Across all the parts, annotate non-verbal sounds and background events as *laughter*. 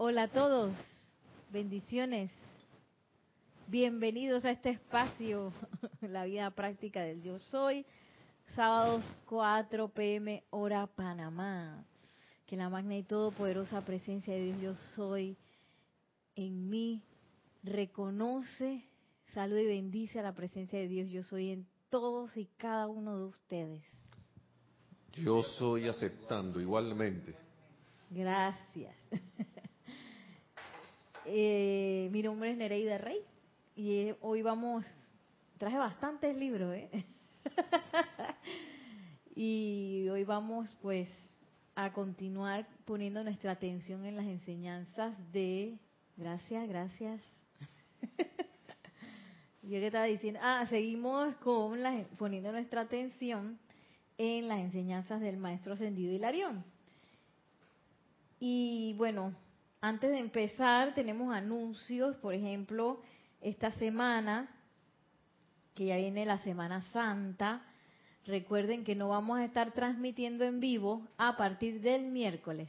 Hola a todos, bendiciones. Bienvenidos a este espacio, *laughs* la vida práctica del yo soy, sábados 4 pm hora Panamá. Que la magna y todopoderosa presencia de Dios yo soy en mí reconoce, saluda y bendice a la presencia de Dios yo soy en todos y cada uno de ustedes. Yo soy aceptando igualmente. Gracias. *laughs* Eh, mi nombre es Nereida Rey y eh, hoy vamos, traje bastantes libros, ¿eh? *laughs* y hoy vamos pues a continuar poniendo nuestra atención en las enseñanzas de, gracias, gracias. *laughs* Yo que estaba diciendo, ah, seguimos con las, poniendo nuestra atención en las enseñanzas del Maestro Ascendido Hilarión. Y bueno, antes de empezar, tenemos anuncios, por ejemplo, esta semana, que ya viene la Semana Santa, recuerden que no vamos a estar transmitiendo en vivo a partir del miércoles.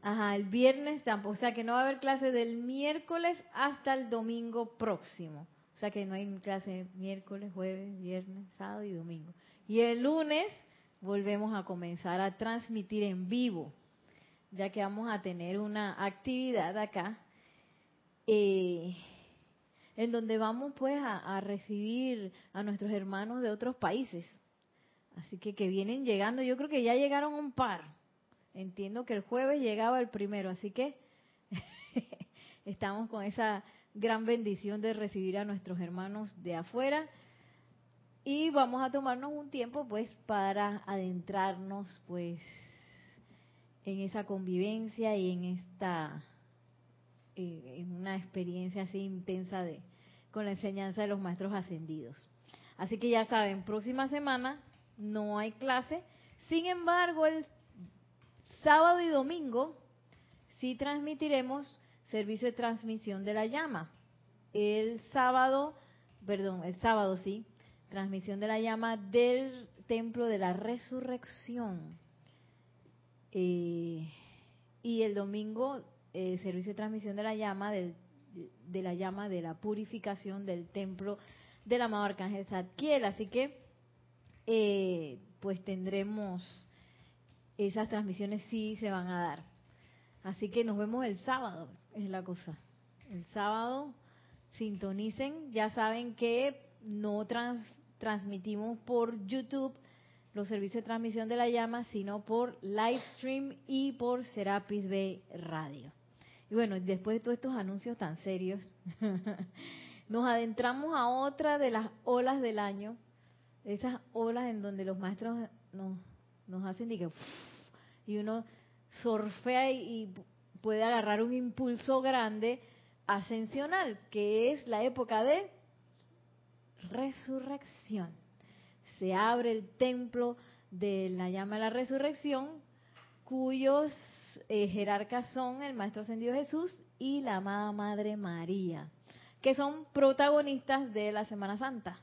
Ajá, el viernes tampoco, o sea que no va a haber clase del miércoles hasta el domingo próximo. O sea que no hay clase miércoles, jueves, viernes, sábado y domingo. Y el lunes volvemos a comenzar a transmitir en vivo, ya que vamos a tener una actividad acá eh, en donde vamos pues a, a, recibir a nuestros hermanos de otros países. Así que que vienen llegando, yo creo que ya llegaron un par. Entiendo que el jueves llegaba el primero, así que *laughs* estamos con esa gran bendición de recibir a nuestros hermanos de afuera y vamos a tomarnos un tiempo pues para adentrarnos pues en esa convivencia y en esta eh, en una experiencia así intensa de con la enseñanza de los maestros ascendidos. Así que ya saben, próxima semana no hay clase. Sin embargo, el sábado y domingo sí transmitiremos servicio de transmisión de la llama. El sábado, perdón, el sábado sí, transmisión de la llama del templo de la resurrección. Eh, y el domingo, eh, servicio de transmisión de la llama, del, de la llama de la purificación del templo del amado Arcángel Zadkiel. Así que, eh, pues tendremos esas transmisiones, sí se van a dar. Así que nos vemos el sábado, es la cosa. El sábado sintonicen, ya saben que no trans, transmitimos por YouTube los servicios de transmisión de la llama, sino por Livestream y por Serapis Bay Radio. Y bueno, después de todos estos anuncios tan serios, *laughs* nos adentramos a otra de las olas del año, esas olas en donde los maestros nos, nos hacen y, que, y uno surfea y puede agarrar un impulso grande ascensional, que es la época de resurrección. Se abre el templo de la llama de la resurrección, cuyos eh, jerarcas son el Maestro Ascendido Jesús y la amada Madre María, que son protagonistas de la Semana Santa.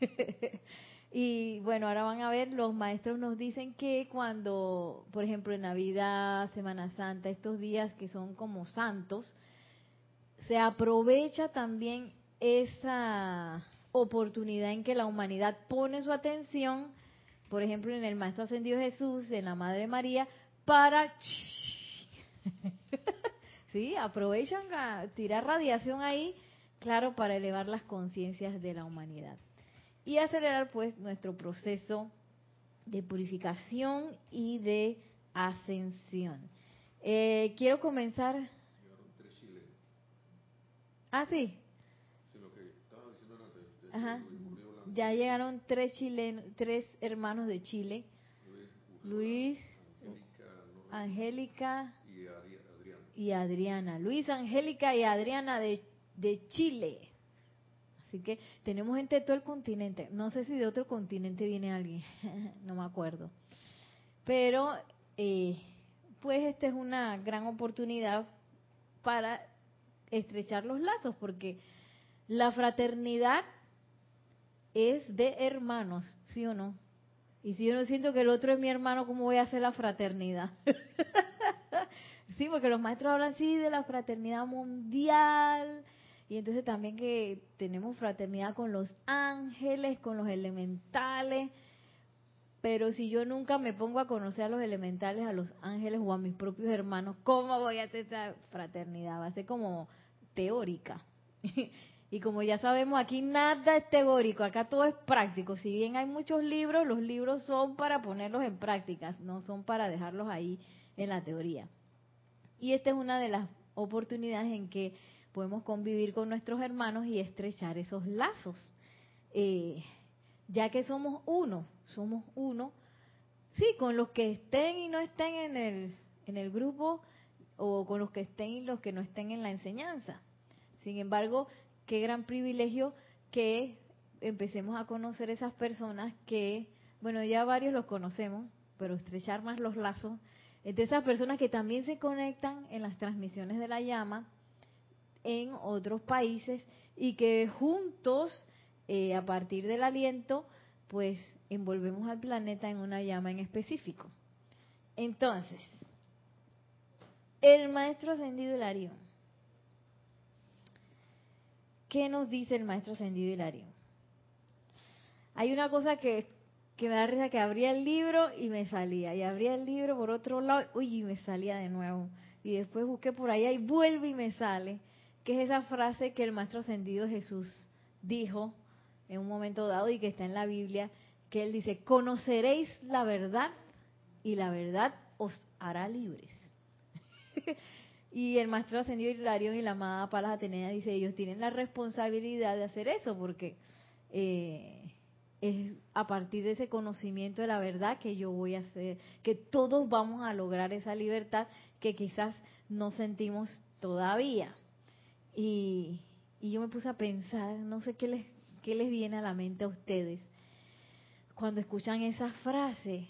*laughs* y bueno, ahora van a ver, los maestros nos dicen que cuando, por ejemplo, en Navidad, Semana Santa, estos días que son como santos, se aprovecha también esa oportunidad en que la humanidad pone su atención, por ejemplo, en el Maestro Ascendido Jesús, en la Madre María, para... *laughs* sí, aprovechan a tirar radiación ahí, claro, para elevar las conciencias de la humanidad. Y acelerar pues nuestro proceso de purificación y de ascensión. Eh, quiero comenzar... Ah, sí. Ajá. Ya llegaron tres chilenos, tres hermanos de Chile. Luis, Angélica y Adriana. Luis, Angélica y Adriana de, de Chile. Así que tenemos gente de todo el continente. No sé si de otro continente viene alguien, *laughs* no me acuerdo. Pero, eh, pues esta es una gran oportunidad para estrechar los lazos, porque la fraternidad es de hermanos, ¿sí o no? Y si yo no siento que el otro es mi hermano, ¿cómo voy a hacer la fraternidad? *laughs* sí, porque los maestros hablan así de la fraternidad mundial. Y entonces también que tenemos fraternidad con los ángeles, con los elementales. Pero si yo nunca me pongo a conocer a los elementales, a los ángeles o a mis propios hermanos, ¿cómo voy a hacer esa fraternidad? Va a ser como teórica. *laughs* y como ya sabemos, aquí nada es teórico, acá todo es práctico. Si bien hay muchos libros, los libros son para ponerlos en prácticas, no son para dejarlos ahí en la teoría. Y esta es una de las oportunidades en que podemos convivir con nuestros hermanos y estrechar esos lazos. Eh, ya que somos uno, somos uno, sí, con los que estén y no estén en el, en el grupo o con los que estén y los que no estén en la enseñanza. Sin embargo, qué gran privilegio que empecemos a conocer esas personas que, bueno, ya varios los conocemos, pero estrechar más los lazos entre esas personas que también se conectan en las transmisiones de la llama en otros países y que juntos, eh, a partir del aliento, pues envolvemos al planeta en una llama en específico. Entonces, el maestro ascendido Hilarión. ¿Qué nos dice el maestro ascendido Hilarión? Hay una cosa que, que me da risa, que abría el libro y me salía, y abría el libro por otro lado, uy, y me salía de nuevo. Y después busqué por allá y vuelve y me sale, que es esa frase que el maestro ascendido Jesús dijo en un momento dado y que está en la Biblia, que él dice, conoceréis la verdad y la verdad os hará libres. *laughs* y el maestro ascendido Hilarión y la amada Palas Atenea dice, ellos tienen la responsabilidad de hacer eso porque eh, es a partir de ese conocimiento de la verdad que yo voy a hacer, que todos vamos a lograr esa libertad que quizás no sentimos todavía. Y, y yo me puse a pensar, no sé qué les, qué les viene a la mente a ustedes cuando escuchan esa frase,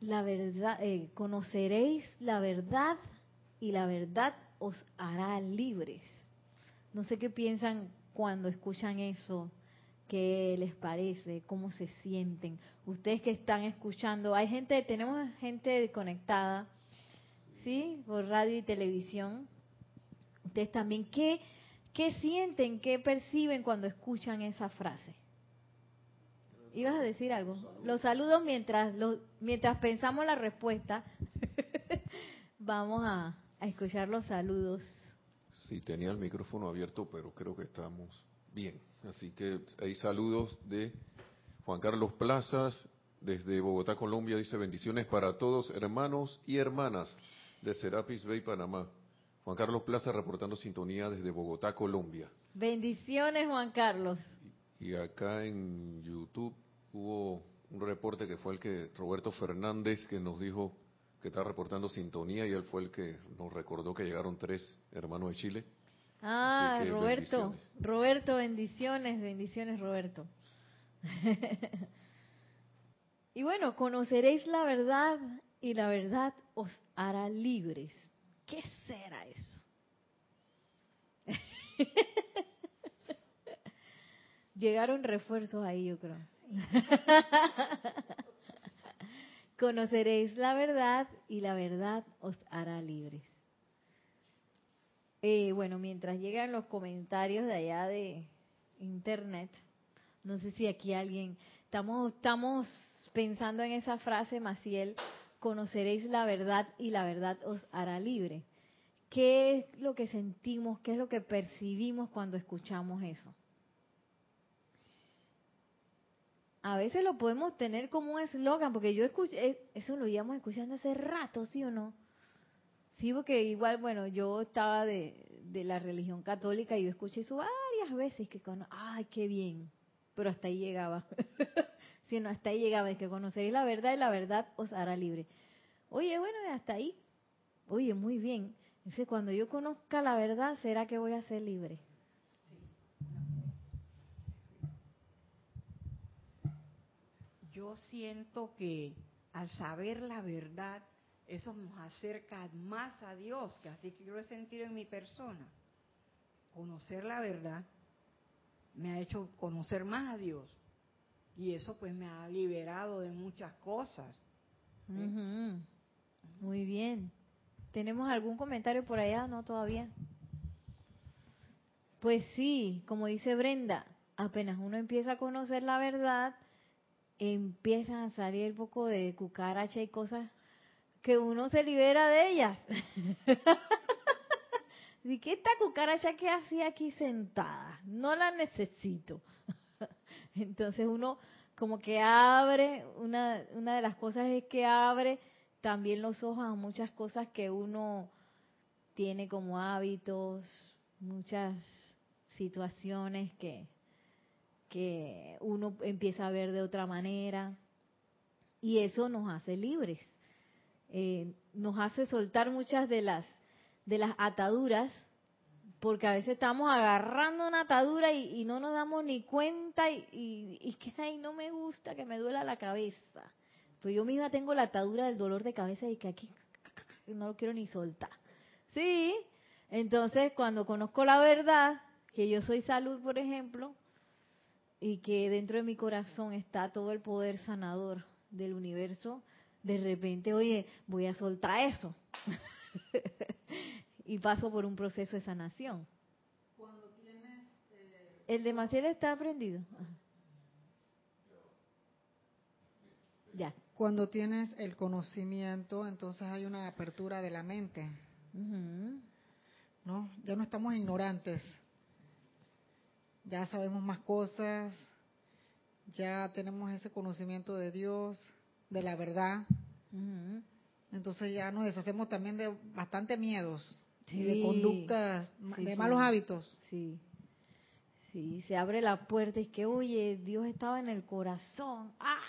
la verdad, eh, conoceréis la verdad y la verdad os hará libres. No sé qué piensan cuando escuchan eso, qué les parece, cómo se sienten. Ustedes que están escuchando, hay gente, tenemos gente conectada, ¿sí? Por radio y televisión. Ustedes también, ¿qué, qué sienten, qué perciben cuando escuchan esa frase? ibas a decir algo. Los saludos mientras mientras pensamos la respuesta. *laughs* Vamos a, escuchar los saludos. Sí, tenía el micrófono abierto, pero creo que estamos bien. Así que hay saludos de Juan Carlos Plazas, desde Bogotá, Colombia, dice bendiciones para todos, hermanos y hermanas de Serapis Bay, Panamá. Juan Carlos Plaza reportando sintonía desde Bogotá, Colombia. Bendiciones, Juan Carlos. Y acá en YouTube hubo un reporte que fue el que Roberto Fernández que nos dijo que está reportando sintonía y él fue el que nos recordó que llegaron tres hermanos de Chile. Ah, Roberto, Roberto, bendiciones, bendiciones Roberto. *laughs* y bueno, conoceréis la verdad y la verdad os hará libres. ¿Qué será eso? *laughs* Llegaron refuerzos ahí, yo creo. *laughs* Conoceréis la verdad y la verdad os hará libres. Eh, bueno, mientras llegan los comentarios de allá de internet, no sé si aquí alguien, estamos, estamos pensando en esa frase, Maciel, conoceréis la verdad y la verdad os hará libre. ¿Qué es lo que sentimos, qué es lo que percibimos cuando escuchamos eso? A veces lo podemos tener como un eslogan, porque yo escuché, eh, eso lo íbamos escuchando hace rato, ¿sí o no? Sí, porque igual, bueno, yo estaba de, la religión católica y yo escuché eso varias veces, que con, ay, qué bien, pero hasta ahí llegaba. *laughs* sí, no, hasta ahí llegaba, es que conoceréis la verdad y la verdad os hará libre. Oye, bueno, hasta ahí. Oye, muy bien. Entonces, cuando yo conozca la verdad, ¿será que voy a ser libre? Yo siento que al saber la verdad, eso nos acerca más a Dios, que así que he sentido en mi persona. Conocer la verdad me ha hecho conocer más a Dios. Y eso pues me ha liberado de muchas cosas. Muy bien. ¿Tenemos algún comentario por allá? No, todavía. Pues sí, como dice Brenda, apenas uno empieza a conocer la verdad, empiezan a salir un poco de cucaracha y cosas que uno se libera de ellas. *laughs* ¿Y qué esta cucaracha que hacía aquí sentada? No la necesito. *laughs* Entonces uno como que abre, una, una de las cosas es que abre también los ojos a muchas cosas que uno tiene como hábitos, muchas situaciones que, que uno empieza a ver de otra manera. Y eso nos hace libres, eh, nos hace soltar muchas de las de las ataduras porque a veces estamos agarrando una atadura y, no nos damos ni cuenta y, y, y, que ay no me gusta que me duela la cabeza. Pues yo misma tengo la atadura del dolor de cabeza y que aquí *laughs* no lo quiero ni soltar. Sí entonces cuando conozco la verdad que yo soy salud por ejemplo y que dentro de mi corazón está todo el poder sanador del universo de repente oye voy a soltar eso *laughs* y paso por un proceso de sanación. Cuando tienes, eh, el de Maciel está prendido. Ya. Cuando tienes el conocimiento, entonces hay una apertura de la mente. ¿No? Ya no estamos ignorantes. Ya sabemos más cosas. Ya tenemos ese conocimiento de Dios, de la verdad. Entonces ya nos deshacemos también de bastante miedos, de conductas, de malos hábitos. Sí, sí, se abre la puerta y que, oye, Dios estaba en el corazón. ¡Ah!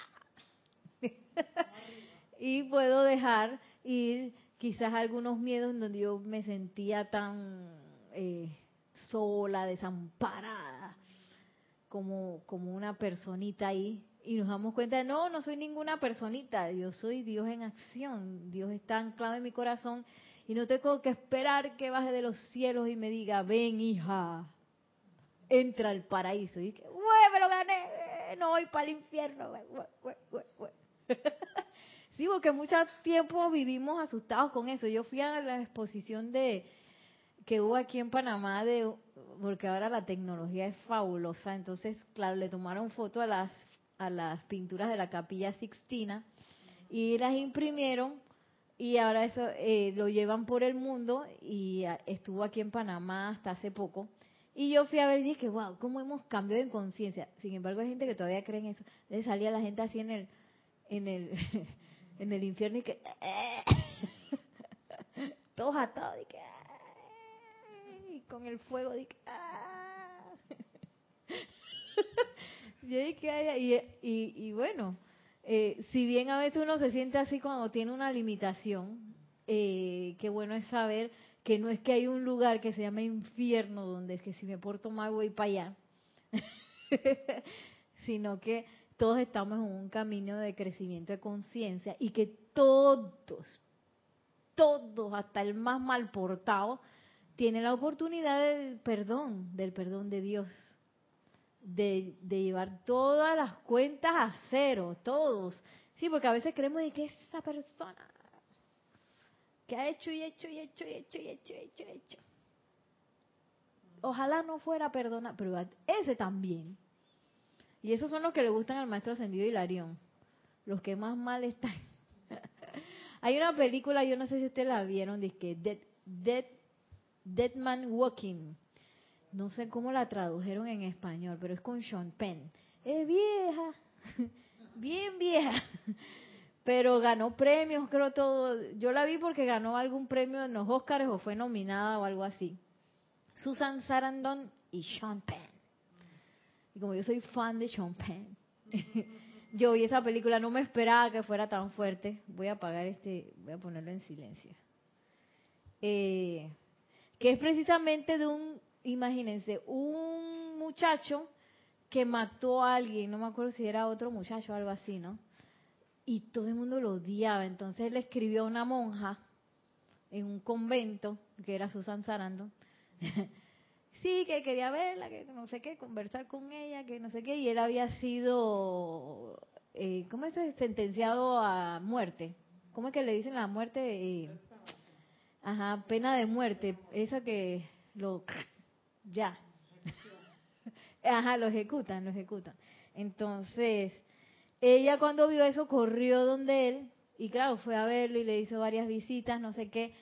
*laughs* y puedo dejar ir quizás algunos miedos en donde yo me sentía tan eh, sola, desamparada, como, como una personita ahí y nos damos cuenta, no, no soy ninguna personita, yo soy Dios en acción, Dios está anclado en mi corazón y no tengo que esperar que baje de los cielos y me diga, ven hija, entra al paraíso. Y que, me lo gané! No voy para el infierno. *laughs* sí, porque mucho tiempo vivimos asustados con eso. Yo fui a la exposición de que hubo aquí en Panamá de porque ahora la tecnología es fabulosa, entonces claro, le tomaron foto a las a las pinturas de la capilla Sixtina y las imprimieron y ahora eso eh, lo llevan por el mundo y ah, estuvo aquí en Panamá hasta hace poco. Y yo fui a ver y dije, wow, cómo hemos cambiado en conciencia. Sin embargo, hay gente que todavía cree en eso. Le salía la gente así en el, en el, *laughs* en el infierno y que, *laughs* todos atados y que, con el fuego que, *laughs* y, y, y bueno, eh, si bien a veces uno se siente así cuando tiene una limitación, eh, qué bueno es saber que no es que hay un lugar que se llama infierno donde es que si me porto mal voy para allá, *laughs* sino que todos estamos en un camino de crecimiento de conciencia y que todos, todos, hasta el más mal portado, tiene la oportunidad del perdón, del perdón de Dios de, llevar todas las cuentas a cero, todos. Sí, porque a veces creemos de que esa persona que ha hecho y hecho y hecho y hecho y hecho y hecho y hecho. Ojalá no fuera perdona, pero ese también. Y esos son los que le gustan al maestro ascendido Hilarión, los que más mal están. *laughs* Hay una película, yo no sé si ustedes la vieron, de que Dead, Dead, Dead Man Walking no sé cómo la tradujeron en español, pero es con Sean Penn. Es vieja, *laughs* bien vieja, *laughs* pero ganó premios, creo todo. Yo la vi porque ganó algún premio en los Oscars o fue nominada o algo así. Susan Sarandon y Sean Penn. Y como yo soy fan de Sean Penn, *laughs* yo vi esa película, no me esperaba que fuera tan fuerte. Voy a apagar este, voy a ponerlo en silencio. Eh, que es precisamente de un imagínense, un muchacho que mató a alguien, no me acuerdo si era otro muchacho o algo así, ¿no? Y todo el mundo lo odiaba. Entonces él escribió a una monja en un convento, que era Susan Sarandon, *laughs* sí, que quería verla, que no sé qué, conversar con ella, que no sé qué, y él había sido, eh, ¿cómo es? Sentenciado a muerte. ¿Cómo es que le dicen la muerte? Eh, ajá, pena de muerte, esa que lo, ya. Ajá, lo ejecutan, lo ejecutan. Entonces, ella cuando vio eso corrió donde él y claro, fue a verlo y le hizo varias visitas, no sé qué.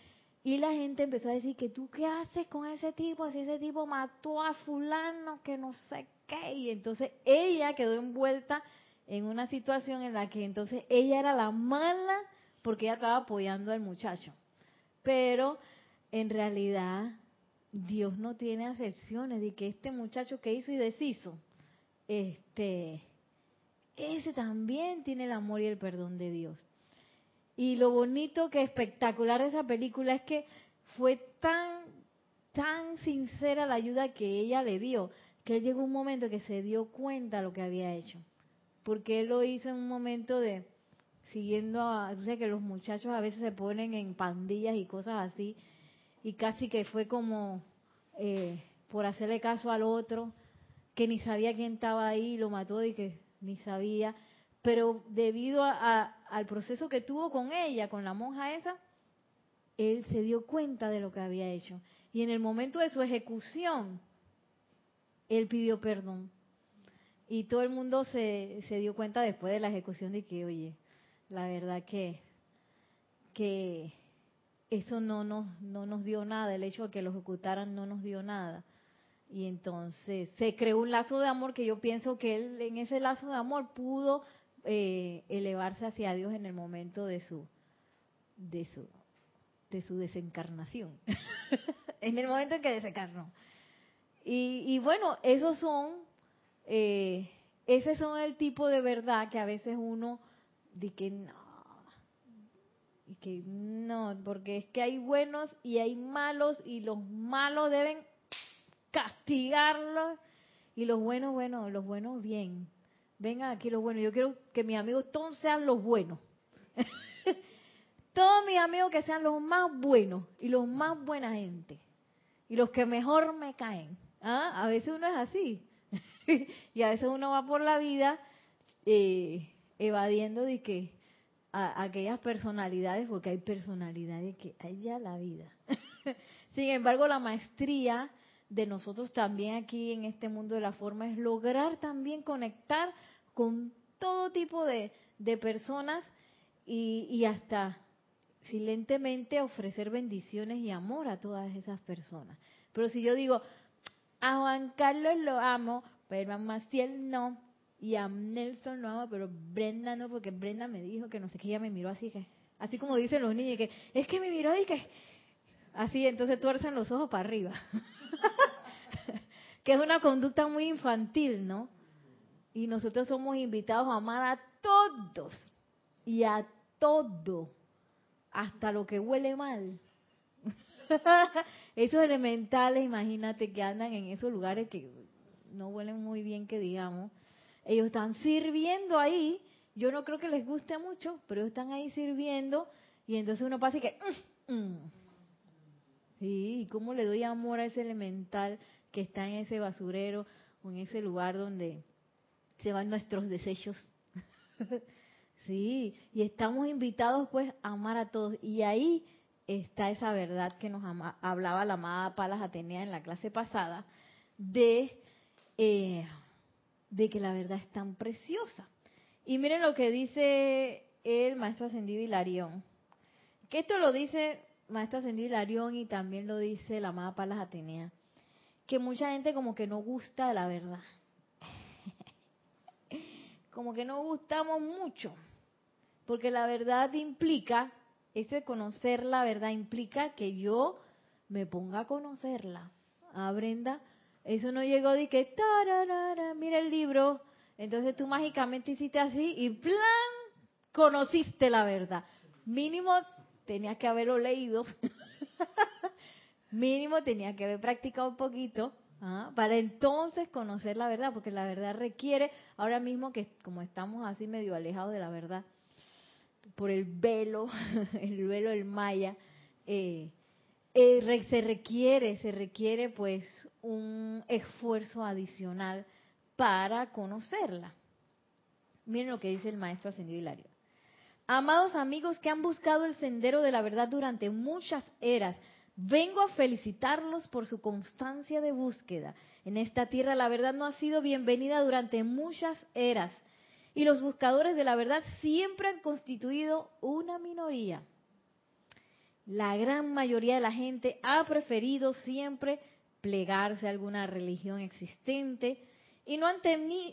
Y la gente empezó a decir que tú qué haces con ese tipo, si ese tipo mató a fulano, que no sé qué. Y entonces ella quedó envuelta en una situación en la que entonces ella era la mala porque ella estaba apoyando al muchacho. Pero en realidad Dios no tiene acepciones de que este muchacho que hizo y deshizo, este, ese también tiene el amor y el perdón de Dios. Y lo bonito que espectacular de esa película es que fue tan, tan sincera la ayuda que ella le dio, que llegó un momento que se dio cuenta de lo que había hecho. Porque él lo hizo en un momento de, siguiendo a, sé que los muchachos a veces se ponen en pandillas y cosas así, y casi que fue como eh, por hacerle caso al otro, que ni sabía quién estaba ahí, lo mató y que ni sabía pero debido a, al proceso que tuvo con ella, con la monja esa, él se dio cuenta de lo que había hecho. Y en el momento de su ejecución, él pidió perdón. Y todo el mundo se, se dio cuenta después de la ejecución de que, oye, la verdad que, que eso no nos, no nos dio nada, el hecho de que lo ejecutaran no nos dio nada. Y entonces se creó un lazo de amor que yo pienso que él en ese lazo de amor pudo eh, elevarse hacia Dios en el momento de su de su de su desencarnación *laughs* en el momento en que desencarnó y, y bueno esos son eh, ese son el tipo de verdad que a veces uno dice que no y que no porque es que hay buenos y hay malos y los malos deben castigarlos y los buenos bueno los buenos bien vengan aquí los buenos. Yo quiero que mis amigos todos sean los buenos. *laughs* todos mis amigos que sean los más buenos y los más buena gente. Y los que mejor me caen. ¿Ah? A veces uno es así. *laughs* y a veces uno va por la vida eh, evadiendo de que a, aquellas personalidades, porque hay personalidades que hay ya la vida. *laughs* Sin embargo, la maestría de nosotros también aquí en este mundo de la forma es lograr también conectar con todo tipo de, personas y, hasta silentemente ofrecer bendiciones y amor a todas esas personas. Pero si yo digo, a Juan Carlos lo amo, pero a Maciel no, y a Nelson lo amo, pero Brenda no, porque Brenda me dijo que no sé qué, ella me miró así que, así como dicen los niños, que es que me miró y que, así, entonces tuercen los ojos para arriba. *laughs* que es una conducta muy infantil, ¿no? Y nosotros somos invitados a amar a todos y a todo, hasta lo que huele mal. *laughs* esos elementales, imagínate que andan en esos lugares que no huelen muy bien, que digamos. Ellos están sirviendo ahí. Yo no creo que les guste mucho, pero ellos están ahí sirviendo y entonces uno pasa y que... Mm, mm". Sí, ¿cómo le doy amor a ese elemental que está en ese basurero o en ese lugar donde se van nuestros desechos. *laughs* sí, y estamos invitados pues a amar a todos. Y ahí está esa verdad que nos hablaba la amada Palas Atenea en la clase pasada, de, eh, de que la verdad es tan preciosa. Y miren lo que dice el maestro ascendido Hilarión, que esto lo dice maestro ascendido Hilarión y también lo dice la amada Palas Atenea, que mucha gente como que no gusta de la verdad *laughs* como que no gustamos mucho, porque la verdad implica, ese conocer la verdad implica que yo me ponga a conocerla. Ah, Brenda, eso no llegó de que, mira el libro, entonces tú mágicamente hiciste así y plan, conociste la verdad. Mínimo tenías que haberlo leído, *laughs* mínimo tenías que haber practicado un poquito ¿ah? para entonces conocer la verdad, porque la verdad requiere, ahora mismo que como estamos así medio alejados de la verdad, por el velo, *laughs* el velo del maya, eh, eh, se requiere, se requiere pues un esfuerzo adicional para conocerla. Miren lo que dice el maestro ascendido Hilario. Amados amigos que han buscado el sendero de la verdad durante muchas eras, vengo a felicitarlos por su constancia de búsqueda. En esta tierra la verdad no ha sido bienvenida durante muchas eras y los buscadores de la verdad siempre han constituido una minoría. La gran mayoría de la gente ha preferido siempre plegarse a alguna religión existente y no han,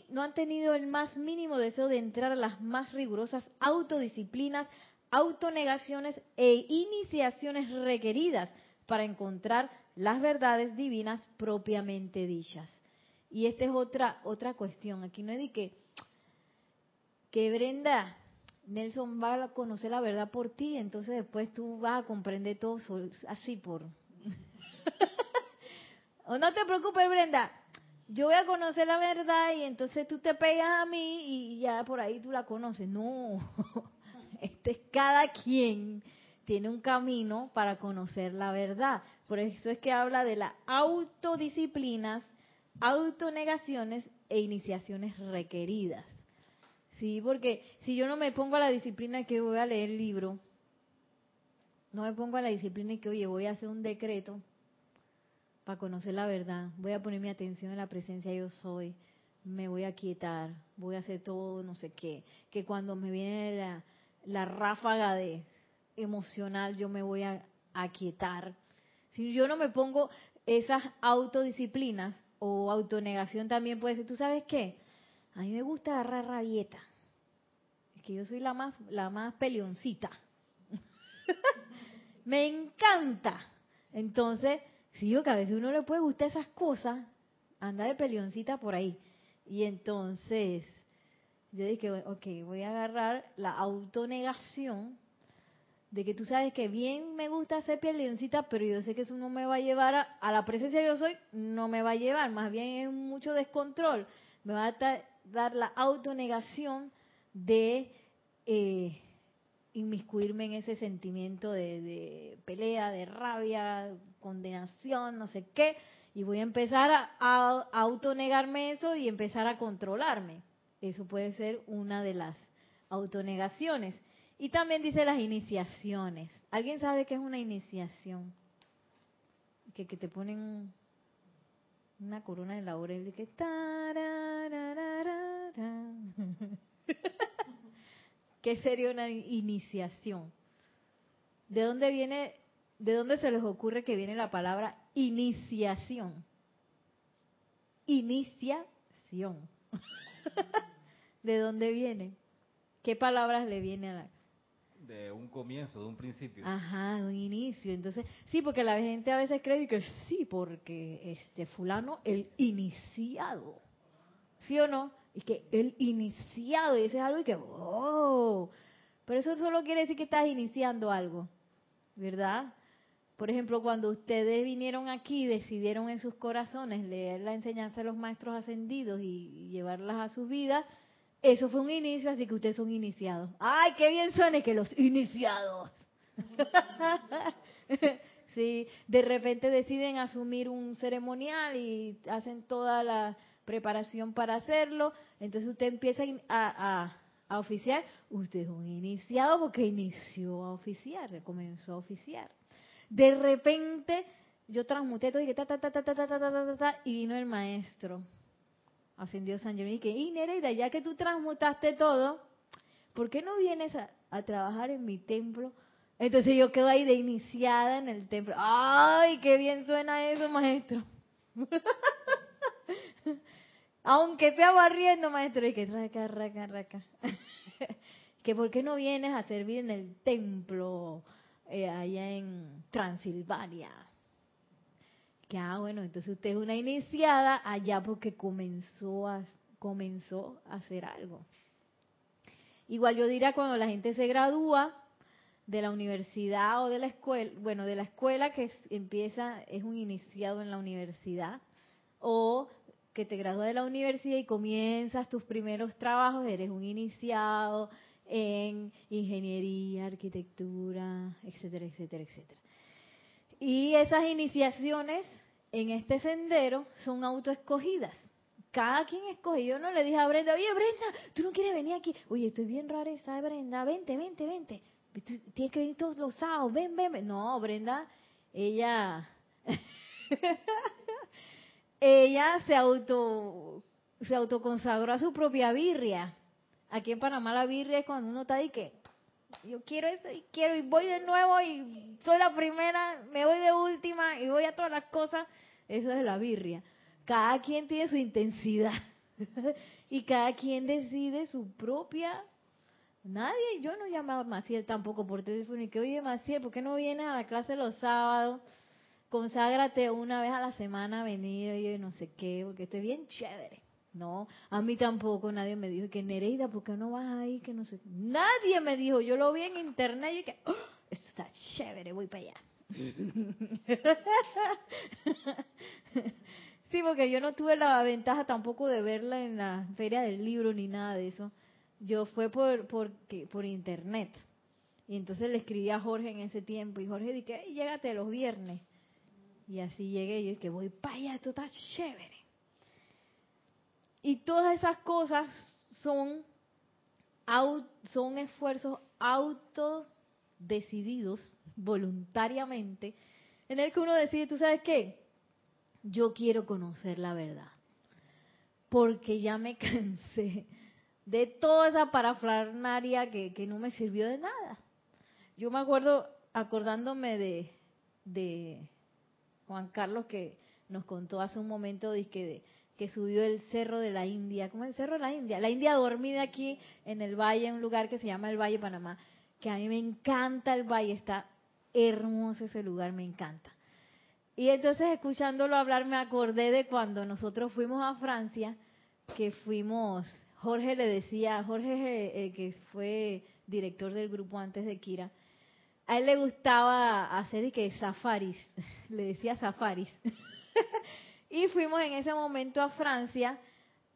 no han tenido el más mínimo deseo de entrar a las más rigurosas autodisciplinas, autonegaciones e iniciaciones requeridas para encontrar las verdades divinas propiamente dichas. Y esta es otra otra cuestión. Aquí no es de que que Brenda, Nelson va a conocer la verdad por ti, entonces después tú vas a comprender todo así por... *laughs* o no te preocupes, Brenda, yo voy a conocer la verdad y entonces tú te pegas a mí y ya por ahí tú la conoces. No, *laughs* este es cada quien tiene un camino para conocer la verdad. Por eso es que habla de las autodisciplinas, autonegaciones e iniciaciones requeridas. Sí, porque si yo no me pongo a la disciplina que voy a leer el libro, no me pongo a la disciplina que, oye, voy a hacer un decreto para conocer la verdad, voy a poner mi atención en la presencia yo soy, me voy a quietar, voy a hacer todo, no sé qué, que cuando me viene la, ráfaga de emocional yo me voy a, aquietar. Si yo no me pongo esas autodisciplinas o autonegación también puede ser, ¿tú sabes qué? A mí me gusta agarrar rabieta que yo soy la más, la más peleoncita. *laughs* me encanta. Entonces, si yo que a veces uno le puede gustar esas cosas, anda de peleoncita por ahí. Y entonces, yo dije, ok, voy a agarrar la autonegación de que tú sabes que bien me gusta hacer peleoncita, pero yo sé que eso no me va a llevar a, a, la presencia de yo soy, no me va a llevar, más bien es mucho descontrol. Me va a dar la autonegación de eh, inmiscuirme en ese sentimiento de, pelea, de rabia, condenación, no sé qué, y voy a empezar a, a, autonegarme eso y empezar a controlarme. Eso puede ser una de las autonegaciones. Y también dice las iniciaciones. ¿Alguien sabe qué es una iniciación? Que, que te ponen una corona de laurel y que... *laughs* ¿Qué sería una iniciación? ¿De dónde viene, de dónde se les ocurre que viene la palabra iniciación? Iniciación. *laughs* ¿De dónde viene? ¿Qué palabras le viene a la de un comienzo, de un principio. Ajá, de un inicio. Entonces, sí, porque la gente a veces cree que sí, porque este fulano, el iniciado. ¿Sí o no? Y que el iniciado, y eso es algo que, oh, pero eso solo quiere decir que estás iniciando algo, ¿verdad? Por ejemplo, cuando ustedes vinieron aquí y decidieron en sus corazones leer la enseñanza de los maestros ascendidos y llevarlas a sus vidas, eso fue un inicio, así que ustedes son iniciados. ¡Ay, qué bien suene que los iniciados! *laughs* sí, de repente deciden asumir un ceremonial y hacen toda la preparación para hacerlo. Entonces usted empieza a, a, oficiar. Usted es un iniciado porque inició a oficiar, comenzó a oficiar. De repente yo transmuté todo y ta, ta, ta, ta, ta, ta, ta, ta, ta, y vino el maestro. Ascendió San Jerónimo y que, y Nereida, ya que tú transmutaste todo, ¿por qué no vienes a, a trabajar en mi templo? Entonces yo quedo ahí de iniciada en el templo. ¡Ay, qué bien suena eso, maestro! Aunque esté barriendo, maestro, y que raca, raca, raca. *laughs* que por qué no vienes a servir en el templo eh, allá en Transilvania. Que ah, bueno, entonces usted es una iniciada allá porque comenzó a, comenzó a hacer algo. Igual yo diría cuando la gente se gradúa de la universidad o de la escuela, bueno, de la escuela que empieza, es un iniciado en la universidad, o que te gradúas de la universidad y comienzas tus primeros trabajos, eres un iniciado en ingeniería, arquitectura, etcétera, etcétera, etcétera. Y esas iniciaciones en este sendero son autoescogidas. Cada quien escoge. Yo no le dije a Brenda, oye Brenda, tú no quieres venir aquí. Oye, estoy bien rara esa Brenda, vente, vente, vente. Tienes que venir todos los sábados, ven, ven, ven. No, Brenda, ella, *laughs* ella se auto, se autoconsagró a su propia birria. Aquí en Panamá la birria es cuando uno está ahí que yo quiero eso y quiero y voy de nuevo y soy la primera, me voy de última y voy a todas las cosas. Eso es la birria. Cada quien tiene su intensidad *laughs* y cada quien decide su propia. Nadie, yo no llamaba a Maciel tampoco por teléfono y que, oye Maciel, ¿por qué no vienes a la clase los sábados? Conságrate una vez a la semana a venir, oye, no sé qué, porque estoy bien chévere. No, a mí tampoco nadie me dijo que Nereida, ¿por qué no vas ahí? Que no sé. Nadie me dijo, yo lo vi en internet y que, oh, esto está chévere, voy para allá. *laughs* sí, porque yo no tuve la ventaja tampoco de verla en la feria del libro ni nada de eso. Yo fue por, por, por internet. Y entonces le escribí a Jorge en ese tiempo y Jorge dije, hey, llégate los viernes. Y así llegué y yo dije, voy para allá, esto está chévere. Y todas esas cosas son, son esfuerzos autodecididos voluntariamente en el que uno decide, ¿tú sabes qué? Yo quiero conocer la verdad. Porque ya me *laughs* cansé de toda esa parafranaria que, que no me sirvió de nada. Yo me acuerdo acordándome de Juan Carlos que nos contó hace un momento de, que subió el cerro de la India, ¿cómo el cerro de la India? La India dormida aquí en el valle, un lugar que se llama el Valle Panamá, que a mí me encanta el valle, está hermoso ese lugar, me encanta. Y entonces escuchándolo hablar me acordé de cuando nosotros fuimos a Francia, que fuimos, Jorge le decía, Jorge eh, que fue director del grupo antes de Kira, a él le gustaba hacer que safaris, *laughs* le decía safaris. *laughs* Y fuimos en ese momento a Francia,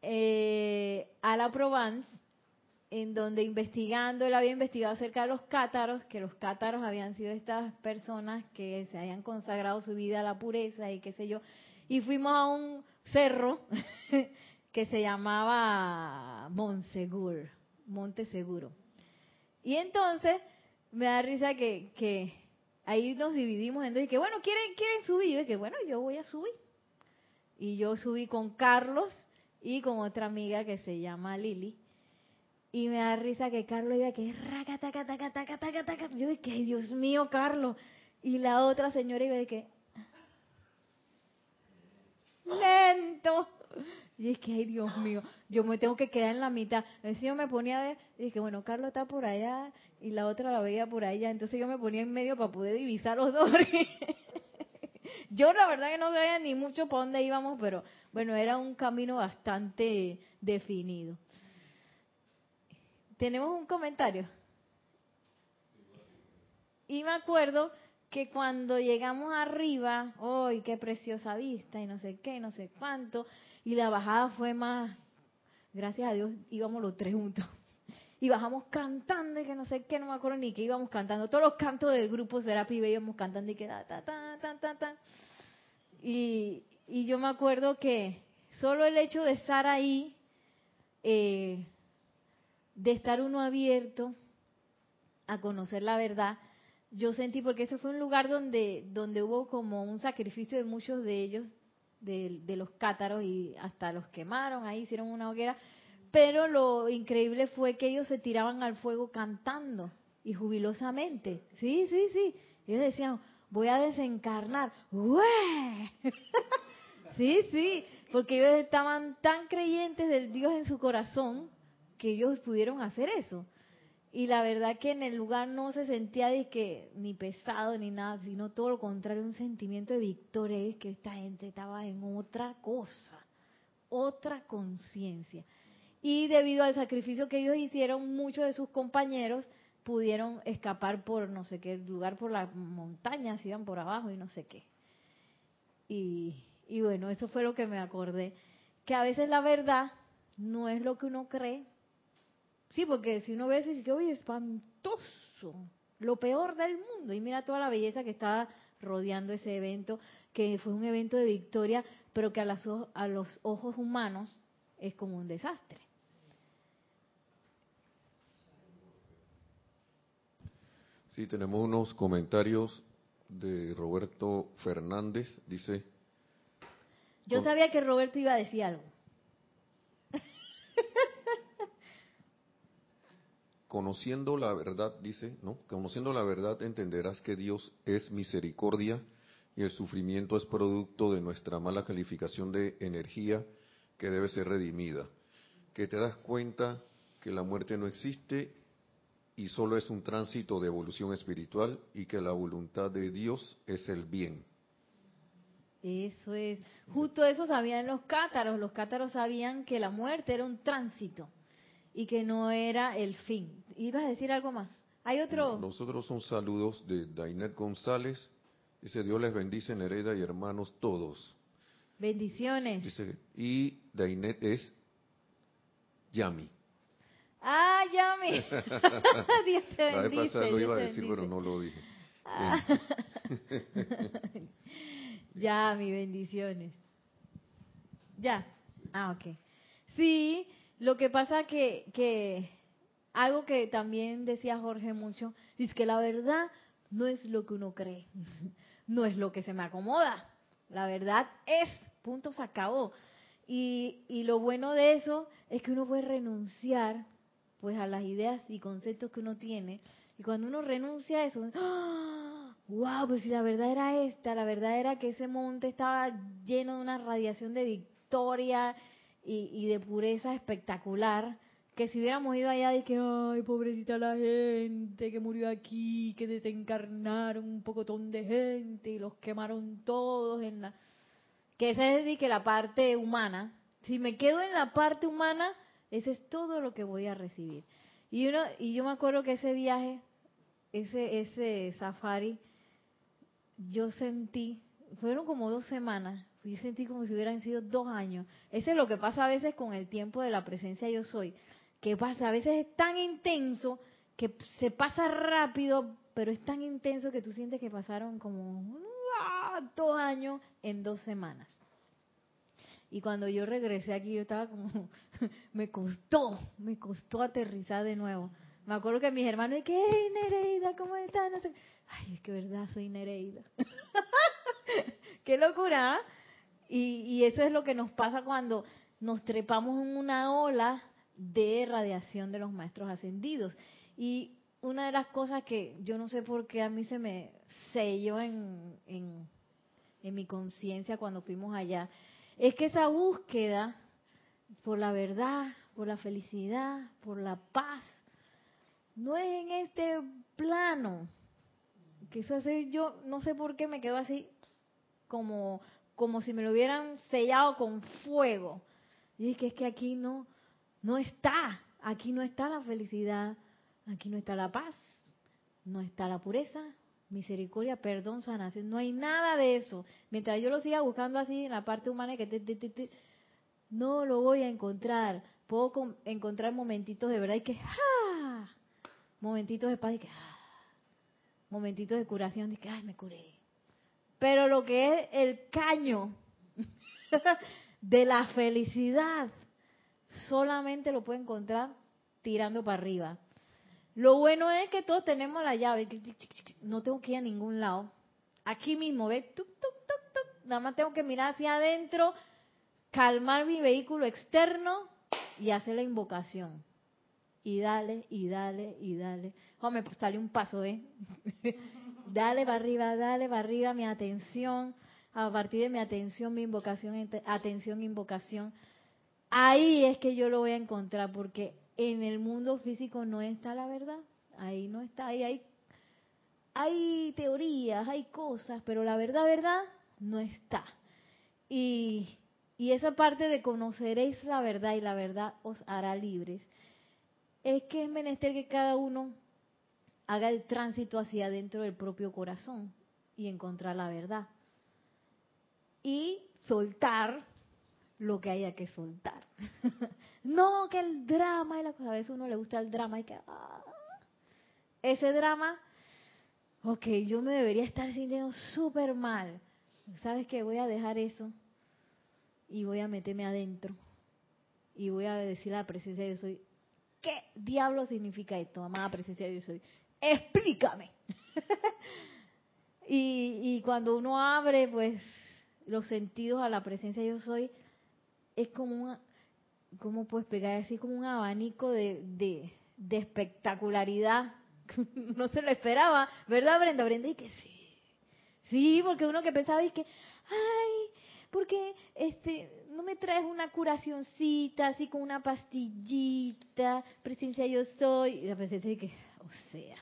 eh, a la Provence, en donde investigando, él había investigado acerca de los cátaros, que los cátaros habían sido estas personas que se habían consagrado su vida a la pureza y qué sé yo. Y fuimos a un cerro *laughs* que se llamaba Montsegur, Monte Seguro. Y entonces me da risa que, que ahí nos dividimos en dos y que bueno, ¿quieren, quieren subir? Y yo dije, bueno, yo voy a subir. Y yo subí con Carlos y con otra amiga que se llama Lili. Y me da risa que Carlos diga que raca, taca, taca, taca, taca, taca. Yo dije, ay, Dios mío, Carlos. Y la otra señora iba de que, lento. Y es que, ay, Dios mío, yo me tengo que quedar en la mitad. Entonces yo me ponía a ver, y dije, bueno, Carlos está por allá y la otra la veía por allá. Entonces yo me ponía en medio para poder divisar los *laughs* dos. Yo la verdad que no sabía ni mucho para dónde íbamos, pero bueno, era un camino bastante definido. ¿Tenemos un comentario? Y me acuerdo que cuando llegamos arriba, ¡ay, qué preciosa vista! Y no sé qué, no sé cuánto. Y la bajada fue más, gracias a Dios, íbamos los tres juntos. Y bajamos cantando y que no sé qué, no me acuerdo ni qué íbamos cantando. Todos los cantos del grupo Serapi íbamos cantando y que ta, ta, ta, ta, ta, ta. Y, yo me acuerdo que solo el hecho de estar ahí, eh, de estar uno abierto a conocer la verdad, yo sentí, porque ese fue un lugar donde, donde hubo como un sacrificio de muchos de ellos, de, de los cátaros, y hasta los quemaron, ahí hicieron una hoguera, pero lo increíble fue que ellos se tiraban al fuego cantando y jubilosamente. Sí, sí, sí. Ellos decían, voy a desencarnar. *laughs* sí, sí, porque ellos estaban tan creyentes del Dios en su corazón que ellos pudieron hacer eso. Y la verdad que en el lugar no se sentía que ni pesado ni nada, sino todo lo contrario, un sentimiento de victoria, es que esta gente estaba en otra cosa, otra conciencia. Y debido al sacrificio que ellos hicieron, muchos de sus compañeros pudieron escapar por no sé qué lugar, por las montañas, iban por abajo y no sé qué. Y, y bueno, eso fue lo que me acordé. Que a veces la verdad no es lo que uno cree. Sí, porque si uno ve eso y dice, oye, espantoso lo peor del mundo. Y mira toda la belleza que estaba rodeando ese evento, que fue un evento de victoria, pero que a, a los ojos humanos es como un desastre. Sí, tenemos unos comentarios de Roberto Fernández. Dice. Yo sabía que Roberto iba a decir algo. *laughs* Conociendo la verdad, dice, ¿no? Conociendo la verdad entenderás que Dios es misericordia y el sufrimiento es producto de nuestra mala calificación de energía que debe ser redimida. Que te das cuenta que la muerte no existe y solo es un tránsito de evolución espiritual y que la voluntad de Dios es el bien. Eso es. Justo eso sabían los cátaros. Los cátaros sabían que la muerte era un tránsito y que no era el fin. ¿Ibas a decir algo más? Hay otro. Nosotros son saludos de Dainet González. Dice Dios les bendice, Nereida y hermanos todos. Bendiciones. Dice, y Dainet es Yami. Ah, Yami. *laughs* *laughs* Dios te bendice. La vez pasada lo iba a decir, pero no lo dije. *laughs* Ah. Yami, bendiciones. Ya. Ah, ok. Sí, lo que pasa que, que algo que también decía Jorge mucho, es que la verdad no es lo que uno cree, no es lo que se me acomoda. La verdad es, punto, se acabó. Y, y lo bueno de eso es que uno puede renunciar pues a las ideas y conceptos que uno tiene. Y cuando uno renuncia a eso. ¡ah! Pues si la verdad era esta, la verdad era que ese monte estaba lleno de una radiación de victoria y, de pureza espectacular, que si hubiéramos ido allá y que, ay, pobrecita la gente que murió aquí, que desencarnaron un pocotón de gente y los quemaron todos en la... Que esa es que la parte humana. Si me quedo en la parte humana, ese es todo lo que voy a recibir. Y, uno, y yo me acuerdo que ese viaje, ese, ese safari, yo sentí, fueron como dos semanas, yo sentí como si hubieran sido dos años. Ese es lo que pasa a veces con el tiempo de la presencia yo soy. Que pasa, a veces es tan intenso que se pasa rápido, pero es tan intenso que tú sientes que pasaron como dos años en dos semanas. Y cuando yo regresé aquí, yo estaba como, *laughs* me costó, me costó aterrizar de nuevo. Me acuerdo que mis hermanos, ¿qué, hey, Nereida, ¿cómo estás? Ay, es que verdad, soy Nereida. *laughs* Qué locura. ¿ah? Y, y eso es lo que nos pasa cuando nos trepamos en una ola de radiación de los maestros ascendidos. Y una de las cosas que yo no sé por qué a mí se me selló en, en mi conciencia cuando fuimos allá, es que esa búsqueda por la verdad, por la felicidad, por la paz, no es en este plano. Que eso hace, yo no sé por qué me quedo así como, como si me lo hubieran sellado con fuego. Y es que es que aquí no, no está, aquí no está la felicidad, aquí no está la paz, no está la pureza, misericordia, perdón, sanación. No hay nada de eso. Mientras yo lo siga buscando así en la parte humana, que no lo voy a encontrar. Puedo encontrar momentitos de verdad y que ¡ah! momentitos de paz y que ¡ah! momentitos de curación y que ¡ay, me curé! Pero lo que es el caño *laughs* de la felicidad solamente lo puedo encontrar tirando para arriba. Lo bueno es que todos tenemos la llave. No tengo que ir a ningún lado. Aquí mismo, ¿ves? Nada más tengo que mirar hacia adentro, calmar mi vehículo externo y hacer la invocación. Y dale, y dale, y dale. Hombre, pues sale un paso, ¿eh? *laughs* dale para arriba, dale para arriba mi atención. A partir de mi atención, mi invocación, atención, invocación. Ahí es que yo lo voy a encontrar, porque en el mundo físico no está la verdad. Ahí no está, ahí hay, hay teorías, hay cosas, pero la verdad, verdad, no está. Y, y esa parte de conoceréis la verdad y la verdad os hará libres, es que es menester que cada uno haga el tránsito hacia adentro del propio corazón y encontrar la verdad. Y soltar lo que haya que soltar. *laughs* no, que el drama y la cosa, a veces uno le gusta el drama y que... Ah, ese drama ok, yo me debería estar sintiendo súper mal. ¿Sabes qué? Voy a dejar eso y voy a meterme adentro y voy a decir a la presencia de yo soy, ¿qué diablo significa esto, amada presencia de yo soy? Explícame. *laughs* y, y cuando uno abre, pues, los sentidos a la presencia de yo soy, es como un, ¿cómo puedo explicar? Así como un abanico de, de, espectacularidad. *laughs* no se lo esperaba, ¿verdad, Brenda? Brenda, y que sí. Sí, porque uno que pensaba y que, ay, porque este no me traes una curacioncita así con una pastillita, presencia yo soy, y la presencia de que, o sea,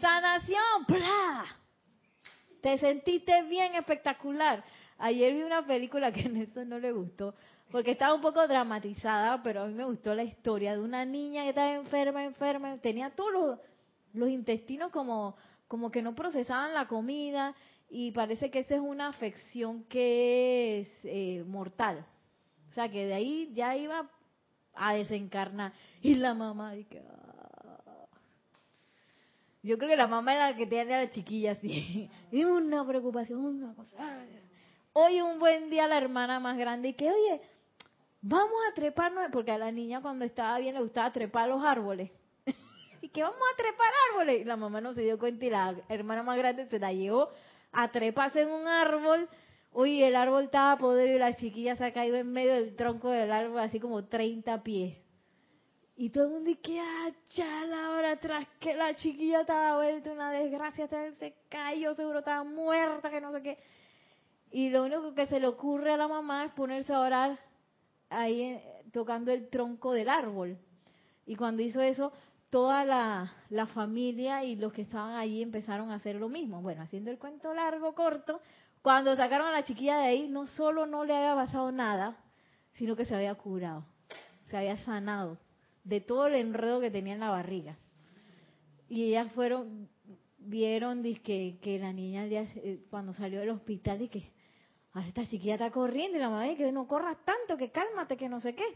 sanación, ¡Pla! Te sentiste bien espectacular. Ayer vi una película que en eso no le gustó, porque estaba un poco dramatizada, pero a mí me gustó la historia de una niña que estaba enferma, enferma, tenía todos los, intestinos como, como que no procesaban la comida y parece que esa es una afección que es eh, mortal. O sea, que de ahí ya iba a desencarnar. Y la mamá, y ah". yo creo que la mamá era la que tenía la chiquilla así. *laughs* Y una preocupación, una cosa. Hoy un buen día la hermana más grande y que, oye, vamos a treparnos, porque a la niña cuando estaba bien le gustaba trepar los árboles. *laughs* y que vamos a trepar árboles. Y la mamá no se dio cuenta y la hermana más grande se la llevó a treparse en un árbol. Uy, el árbol estaba podrido y la chiquilla se ha caído en medio del tronco del árbol, así como 30 pies. Y todo el mundo dice, ah, chala, ahora tras que la chiquilla estaba vuelta una desgracia, se cayó, seguro estaba muerta, que no sé qué. Y lo único que se le ocurre a la mamá es ponerse a orar ahí eh, tocando el tronco del árbol. Y cuando hizo eso, toda la, la, familia y los que estaban allí empezaron a hacer lo mismo. Bueno, haciendo el cuento largo, corto, cuando sacaron a la chiquilla de ahí, no solo no le había pasado nada, sino que se había curado, se había sanado de todo el enredo que tenía en la barriga. Y ellas fueron, vieron que, que la niña eh, cuando salió del hospital y que ahora esta chiquilla está corriendo y la mamá dice que no corras tanto, que cálmate, que no sé qué.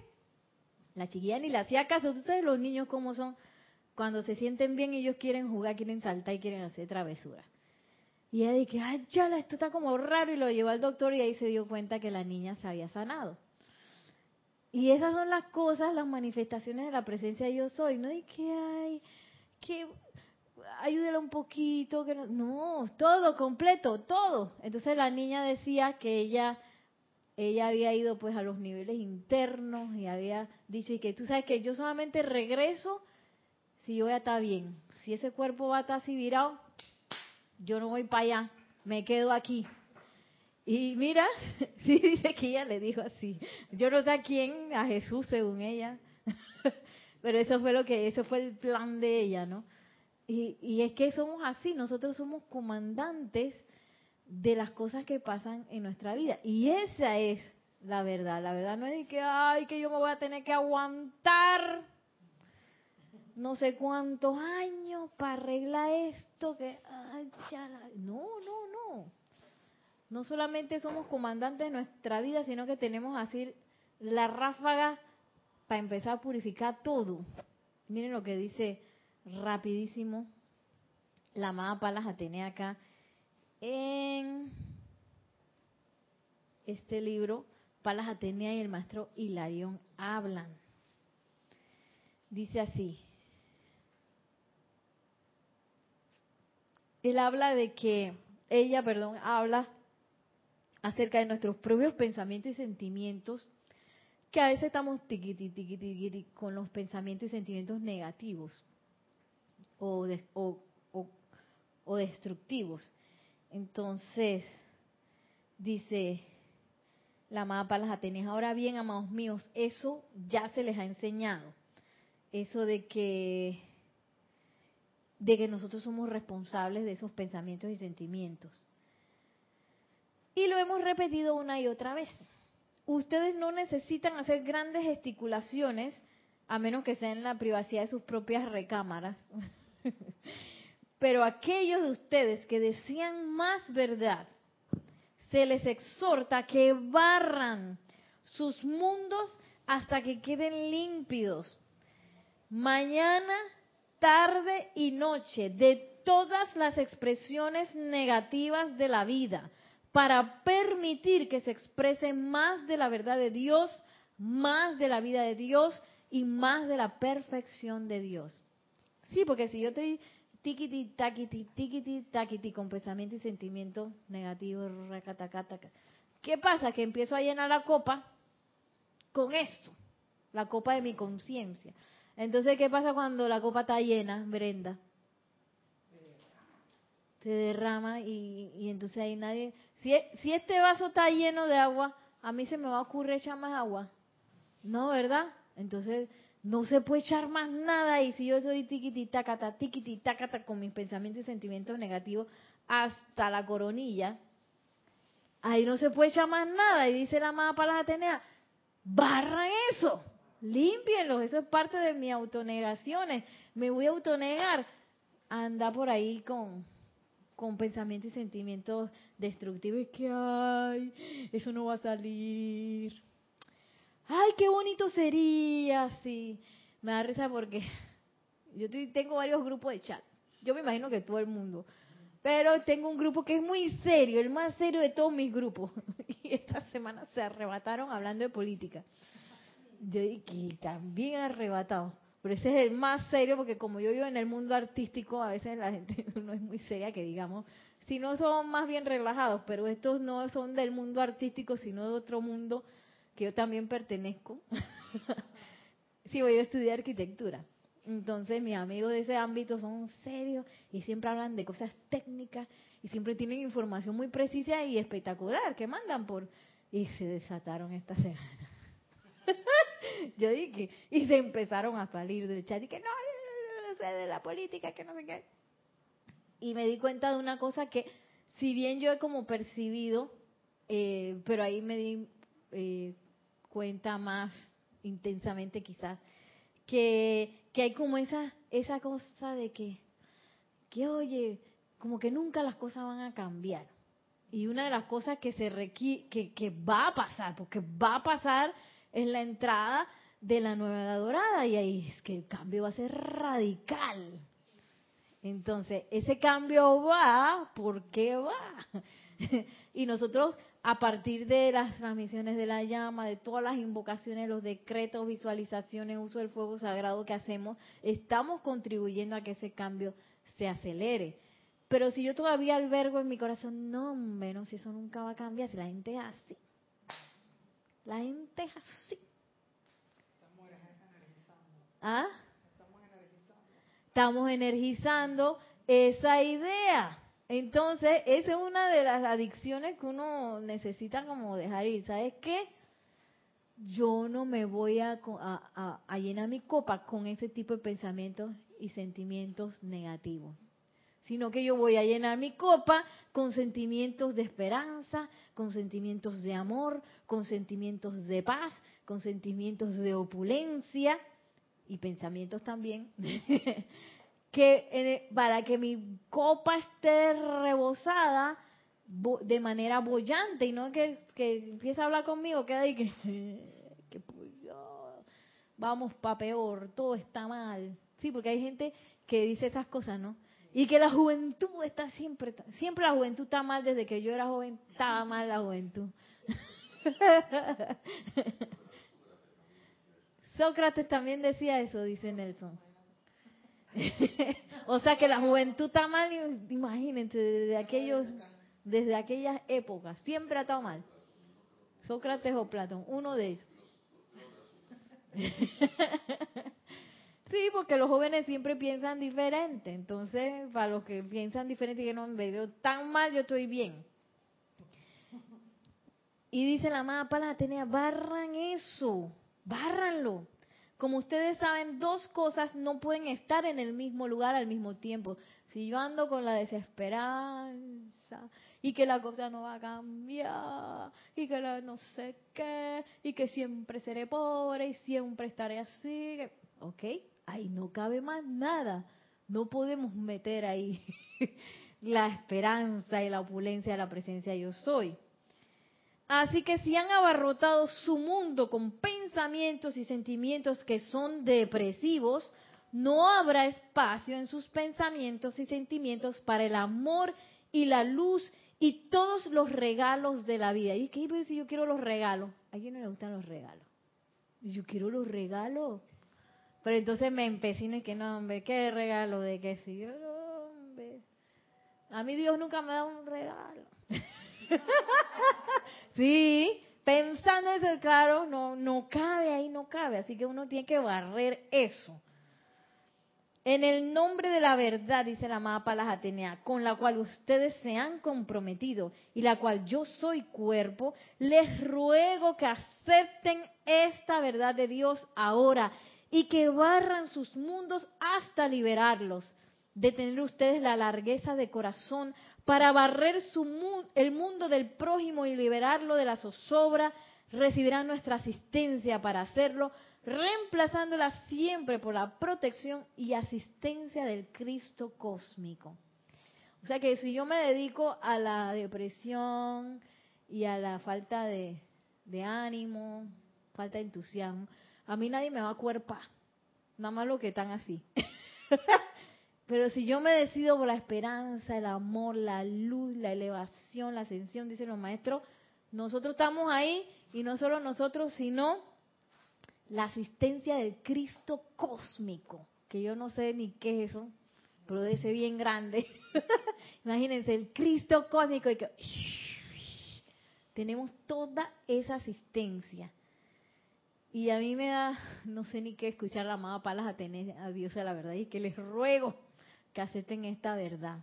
La chiquilla ni le hacía caso, tú sabes los niños cómo son cuando se sienten bien, ellos quieren jugar, quieren saltar y quieren hacer travesuras. Y ella dice, ay, ya, esto está como raro, y lo llevó al doctor y ahí se dio cuenta que la niña se había sanado. Y esas son las cosas, las manifestaciones de la presencia de yo soy. No hay que hay, que ayúdela un poquito, que no, no, todo completo, todo. Entonces la niña decía que ella ella había ido pues a los niveles internos y había dicho y que tú sabes que yo solamente regreso si yo voy a estar bien. Si ese cuerpo va a estar así virado, yo no voy para allá, me quedo aquí. Y mira, *laughs* sí dice que ella le dijo así. Yo no sé a quién, a Jesús según ella. *laughs* Pero eso fue lo que, eso fue el plan de ella, ¿no? Y, y es que somos así, nosotros somos comandantes de las cosas que pasan en nuestra vida. Y esa es la verdad. La verdad no es de que, ay, que yo me voy a tener que aguantar no sé cuántos años para arreglar esto, que, ay, no, no, no. No solamente somos comandantes de nuestra vida, sino que tenemos así la ráfaga para empezar a purificar todo. Miren lo que dice rapidísimo. La amada Palas Atenea acá en este libro, Palas Atenea y el maestro Hilarión hablan. Dice así, él habla de que, ella, perdón, habla acerca de nuestros propios pensamientos y sentimientos, que a veces estamos tiqui, tiqui, tiqui, con los pensamientos y sentimientos negativos o, o, destructivos. Entonces, dice la amada Palas Atenas, ahora bien, amados míos, eso ya se les ha enseñado. Eso de que de que nosotros somos responsables de esos pensamientos y sentimientos. Y lo hemos repetido una y otra vez. Ustedes no necesitan hacer grandes gesticulaciones, a menos que sea en la privacidad de sus propias recámaras. *laughs* *laughs* Pero aquellos de ustedes que desean más verdad, se les exhorta que barran sus mundos hasta que queden límpidos. Mañana tarde y noche de todas las expresiones negativas de la vida para permitir que se exprese más de la verdad de Dios, más de la vida de Dios y más de la perfección de Dios. Sí, porque si yo estoy tiquiti, taquiti, tiquiti, taquiti, con pensamiento y sentimiento negativo, ¿qué pasa? Que empiezo a llenar la copa con eso, la copa de mi conciencia. Entonces, ¿qué pasa cuando la copa está llena, Brenda? Se derrama y, y entonces ahí nadie... Si, si este vaso está lleno de agua, a mí se me va a ocurrir echar más agua. No, ¿verdad? Entonces, no se puede echar más nada. Y si yo soy tiquiti tacata, tiquiti tacata con mis pensamientos y sentimientos negativos hasta la coronilla, ahí no se puede echar más nada. Y dice la amada para las Atenea, barran eso, límpienlos, eso es parte de mis autonegaciones, me voy a autonegar, anda por ahí con con pensamientos y sentimientos destructivos. Que ay, eso no va a salir ay, qué bonito sería, sí. Me da risa porque *laughs* yo tengo varios grupos de chat. Yo me imagino que todo el mundo. Pero tengo un grupo que es muy serio, el más serio de todos mis grupos. *laughs* Y esta semana se arrebataron hablando de política. Yo dije, también arrebatado. Pero ese es el más serio porque como yo vivo en el mundo artístico, a veces la gente *laughs* no es muy seria, que digamos, si no son más bien relajados, pero estos no son del mundo artístico, sino de otro mundo que yo también pertenezco, *laughs* sí voy a estudiar arquitectura. Entonces mis amigos de ese ámbito son serios y siempre hablan de cosas técnicas y siempre tienen información muy precisa y espectacular que mandan por... Y se desataron esta semana. *laughs* Yo dije, y se empezaron a salir del chat y que no, no sé de la política, que no sé qué. Y me di cuenta de una cosa que, si bien yo he como percibido, eh, pero ahí me di eh, cuenta más intensamente quizás, que, que hay como esa, esa cosa de que, que, oye, como que nunca las cosas van a cambiar. Y una de las cosas que se requiere, que, que va a pasar, porque va a pasar, es la entrada de la nueva edad dorada. Y ahí es que el cambio va a ser radical. Entonces, ese cambio va, ¿por qué va? *laughs* y nosotros a partir de las transmisiones de la llama, de todas las invocaciones, los decretos, visualizaciones, uso del fuego sagrado que hacemos, estamos contribuyendo a que ese cambio se acelere. Pero si yo todavía albergo en mi corazón, no, menos si eso nunca va a cambiar, si la gente es así. La gente es así. Estamos energizando. ¿Ah? Estamos energizando. Estamos energizando esa idea. Entonces, esa es una de las adicciones que uno necesita como dejar ir. ¿Sabes qué? Yo no me voy a, a, llenar mi copa con ese tipo de pensamientos y sentimientos negativos, sino que yo voy a llenar mi copa con sentimientos de esperanza, con sentimientos de amor, con sentimientos de paz, con sentimientos de opulencia y pensamientos también *laughs* que para que mi copa esté rebosada de manera bollante y no que, que empiece a hablar conmigo, queda ahí que, que *laughs* vamos pa' peor, todo está mal. Sí, porque hay gente que dice esas cosas, ¿no? Y que la juventud está siempre, siempre la juventud está mal, desde que yo era joven estaba mal la juventud. *laughs* Sócrates también decía eso, dice Nelson. *laughs* o sea que la juventud está mal, imagínense, desde aquellos, desde aquellas épocas, siempre ha estado mal. Sócrates o Platón, uno de ellos. *laughs* sí, porque los jóvenes siempre piensan diferente. Entonces, para los que piensan diferente, que no me veo tan mal, yo estoy bien. Y dice la amada Pala tenía barran eso, bárranlo. Como ustedes saben, dos cosas no pueden estar en el mismo lugar al mismo tiempo. Si yo ando con la desesperanza y que la cosa no va a cambiar y que la no sé qué y que siempre seré pobre y siempre estaré así, ok, ahí no cabe más nada. No podemos meter ahí *laughs* la esperanza y la opulencia de la presencia yo soy. Así que si han abarrotado su mundo con pensamientos y sentimientos que son depresivos, no habrá espacio en sus pensamientos y sentimientos para el amor y la luz y todos los regalos de la vida. ¿Y qué si yo quiero los regalos? ¿A quién no le gustan los regalos? Yo quiero los regalos. Pero entonces me empecino y que no, hombre, ¿qué regalo? De si yo, hombre. A mí Dios nunca me da un regalo. *laughs* sí, pensando eso, claro, no, no cabe ahí, no cabe. Así que uno tiene que barrer eso. En el nombre de la verdad, dice la amada Palas Atenea, con la cual ustedes se han comprometido y la cual yo soy cuerpo, les ruego que acepten esta verdad de Dios ahora y que barran sus mundos hasta liberarlos, de tener ustedes la largueza de corazón para barrer su, el mundo del prójimo y liberarlo de la zozobra, recibirán nuestra asistencia para hacerlo, reemplazándola siempre por la protección y asistencia del Cristo cósmico. O sea que si yo me dedico a la depresión y a la falta de, de ánimo, falta de entusiasmo, a mí nadie me va a cuerpar, nada más lo que están así. *laughs* Pero si yo me decido por la esperanza, el amor, la luz, la elevación, la ascensión, dicen los maestros, nosotros estamos ahí y no solo nosotros, sino la asistencia del Cristo cósmico, que yo no sé ni qué es eso, pero debe ser bien grande. *laughs* Imagínense, el Cristo cósmico y que tenemos toda esa asistencia. Y a mí me da, no sé ni qué escuchar la amada Palas a tener a Dios a la verdad y que les ruego que acepten esta verdad.